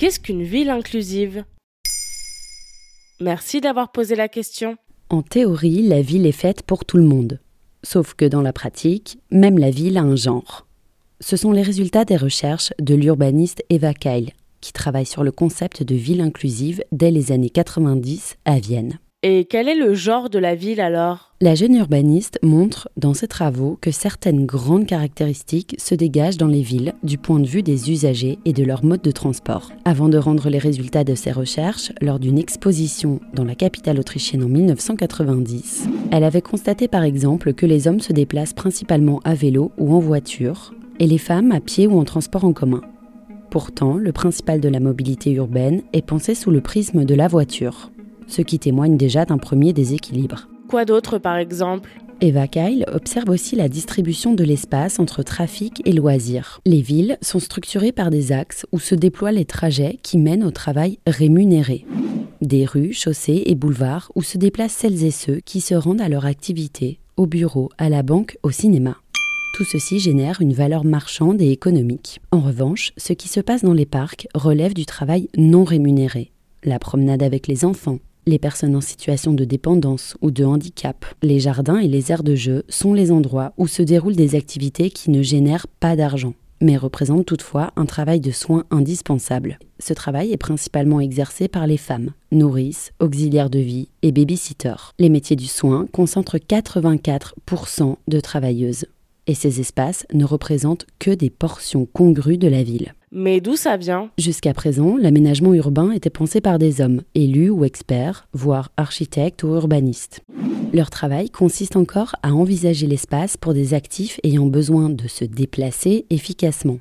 Qu'est-ce qu'une ville inclusive? Merci d'avoir posé la question. En théorie, la ville est faite pour tout le monde. Sauf que dans la pratique, même la ville a un genre. Ce sont les résultats des recherches de l'urbaniste Eva Keil, qui travaille sur le concept de ville inclusive dès les années 90 à Vienne. Et quel est le genre de la ville alors? La jeune urbaniste montre dans ses travaux que certaines grandes caractéristiques se dégagent dans les villes du point de vue des usagers et de leur mode de transport. Avant de rendre les résultats de ses recherches lors d'une exposition dans la capitale autrichienne en 1990, elle avait constaté par exemple que les hommes se déplacent principalement à vélo ou en voiture et les femmes à pied ou en transport en commun. Pourtant, le principal de la mobilité urbaine est pensé sous le prisme de la voiture ce qui témoigne déjà d'un premier déséquilibre. Quoi d'autre par exemple? Eva Kyle observe aussi la distribution de l'espace entre trafic et loisirs. Les villes sont structurées par des axes où se déploient les trajets qui mènent au travail rémunéré. Des rues, chaussées et boulevards où se déplacent celles et ceux qui se rendent à leur activité, au bureau, à la banque, au cinéma. Tout ceci génère une valeur marchande et économique. En revanche, ce qui se passe dans les parcs relève du travail non rémunéré. La promenade avec les enfants, les personnes en situation de dépendance ou de handicap. Les jardins et les aires de jeu sont les endroits où se déroulent des activités qui ne génèrent pas d'argent, mais représentent toutefois un travail de soins indispensable. Ce travail est principalement exercé par les femmes, nourrices, auxiliaires de vie et babysitters. Les métiers du soin concentrent 84% de travailleuses. Et ces espaces ne représentent que des portions congrues de la ville. Mais d'où ça vient? Jusqu'à présent, l'aménagement urbain était pensé par des hommes, élus ou experts, voire architectes ou urbanistes. Leur travail consiste encore à envisager l'espace pour des actifs ayant besoin de se déplacer efficacement.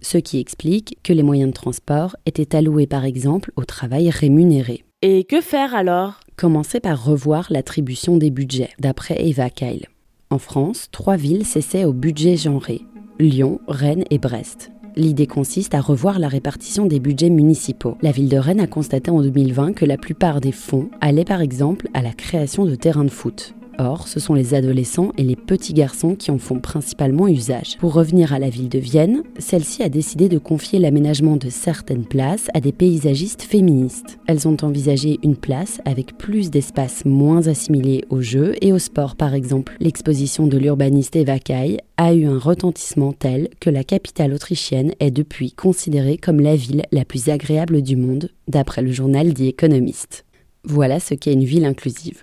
Ce qui explique que les moyens de transport étaient alloués par exemple au travail rémunéré. Et que faire alors? Commencer par revoir l'attribution des budgets, d'après Eva Keil. En France, trois villes cessaient au budget genré Lyon, Rennes et Brest. L'idée consiste à revoir la répartition des budgets municipaux. La ville de Rennes a constaté en 2020 que la plupart des fonds allaient par exemple à la création de terrains de foot. Or, ce sont les adolescents et les petits garçons qui en font principalement usage. Pour revenir à la ville de Vienne, celle-ci a décidé de confier l'aménagement de certaines places à des paysagistes féministes. Elles ont envisagé une place avec plus d'espace moins assimilé au jeu et au sport par exemple. L'exposition de l'urbaniste Eva Kai a eu un retentissement tel que la capitale autrichienne est depuis considérée comme la ville la plus agréable du monde, d'après le journal The Economist. Voilà ce qu'est une ville inclusive.